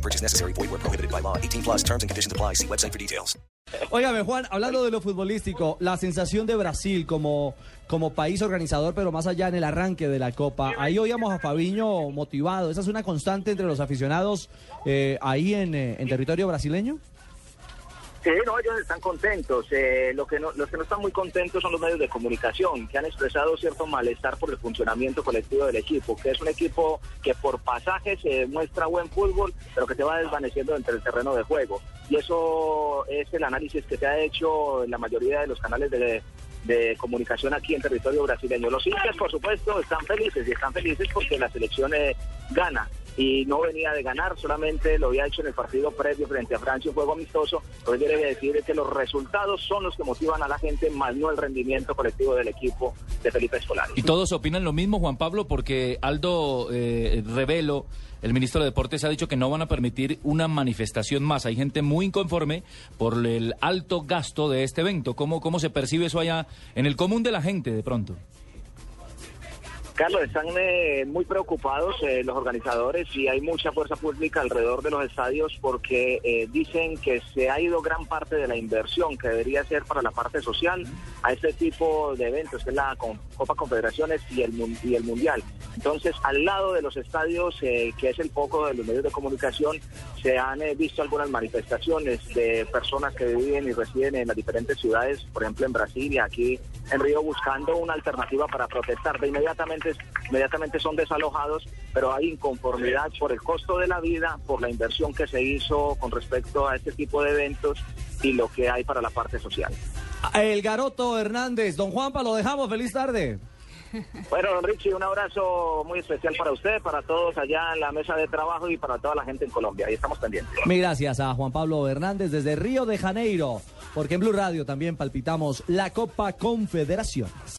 No purchase necessary. Void where prohibited by law. 18 plus terms and conditions apply. See website for details. Óigame, Juan, hablando de lo futbolístico, la sensación de Brasil como, como país organizador, pero más allá en el arranque de la Copa. Ahí oíamos a Fabiño motivado. ¿Esa es una constante entre los aficionados eh, ahí en, eh, en territorio brasileño? Sí, no, ellos están contentos. Eh, lo que no, los que no están muy contentos son los medios de comunicación, que han expresado cierto malestar por el funcionamiento colectivo del equipo, que es un equipo que por pasajes se muestra buen fútbol, pero que se va desvaneciendo entre el terreno de juego. Y eso es el análisis que se ha hecho en la mayoría de los canales de, de comunicación aquí en territorio brasileño. Los hinchas, por supuesto, están felices y están felices porque la selección eh, gana y no venía de ganar, solamente lo había hecho en el partido previo frente a Francia, un juego amistoso, lo que quiere decir que los resultados son los que motivan a la gente, más no el rendimiento colectivo del equipo de Felipe Escolari. Y todos opinan lo mismo, Juan Pablo, porque Aldo eh, Revelo, el ministro de Deportes, ha dicho que no van a permitir una manifestación más. Hay gente muy inconforme por el alto gasto de este evento. ¿Cómo, cómo se percibe eso allá en el común de la gente de pronto? Carlos, están eh, muy preocupados eh, los organizadores y hay mucha fuerza pública alrededor de los estadios porque eh, dicen que se ha ido gran parte de la inversión que debería ser para la parte social a este tipo de eventos, que es la Copa Confederaciones y el, y el Mundial. Entonces, al lado de los estadios, eh, que es el foco de los medios de comunicación, se han eh, visto algunas manifestaciones de personas que viven y residen en las diferentes ciudades, por ejemplo en Brasil y aquí en Río, buscando una alternativa para protestar. De inmediatamente, inmediatamente son desalojados, pero hay inconformidad por el costo de la vida, por la inversión que se hizo con respecto a este tipo de eventos y lo que hay para la parte social. El Garoto Hernández, don Juanpa, lo dejamos. Feliz tarde. Bueno, don Richie, un abrazo muy especial para usted, para todos allá en la mesa de trabajo y para toda la gente en Colombia. Ahí estamos pendientes. Mil gracias a Juan Pablo Hernández desde Río de Janeiro, porque en Blue Radio también palpitamos la Copa Confederaciones.